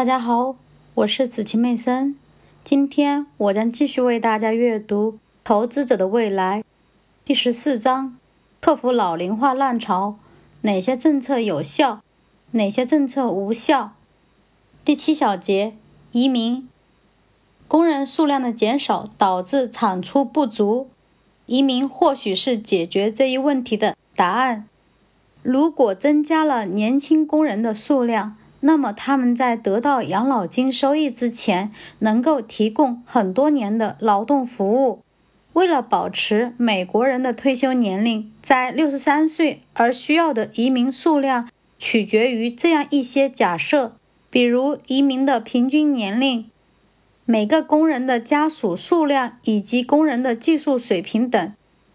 大家好，我是子晴妹森。今天我将继续为大家阅读《投资者的未来》第十四章：克服老龄化浪潮，哪些政策有效，哪些政策无效？第七小节：移民。工人数量的减少导致产出不足，移民或许是解决这一问题的答案。如果增加了年轻工人的数量，那么他们在得到养老金收益之前，能够提供很多年的劳动服务。为了保持美国人的退休年龄在六十三岁，而需要的移民数量取决于这样一些假设，比如移民的平均年龄、每个工人的家属数量以及工人的技术水平等。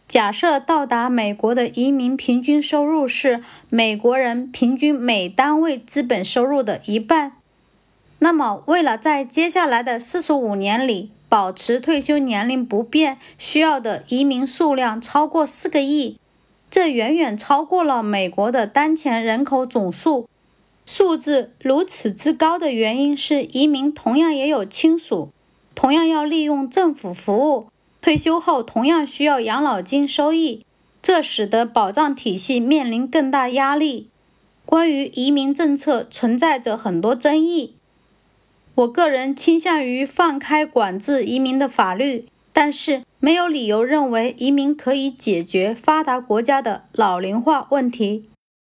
假设到达美国的移民平均收入是美国人平均每单位资本收入的一半，那么为了在接下来的四十五年里保持退休年龄不变，需要的移民数量超过四个亿，这远远超过了美国的当前人口总数。数字如此之高的原因是，移民同样也有亲属，同样要利用政府服务。退休后同样需要养老金收益，这使得保障体系面临更大压力。关于移民政策存在着很多争议。我个人倾向于放开管制移民的法律，但是没有理由认为移民可以解决发达国家的老龄化问题。